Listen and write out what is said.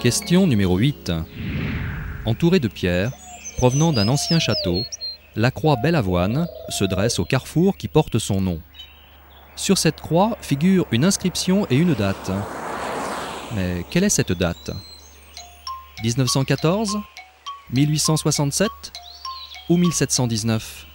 Question numéro 8. Entourée de pierres, provenant d'un ancien château, la croix Bellavoine se dresse au carrefour qui porte son nom. Sur cette croix figure une inscription et une date. Mais quelle est cette date? 1914 1867 ou 1719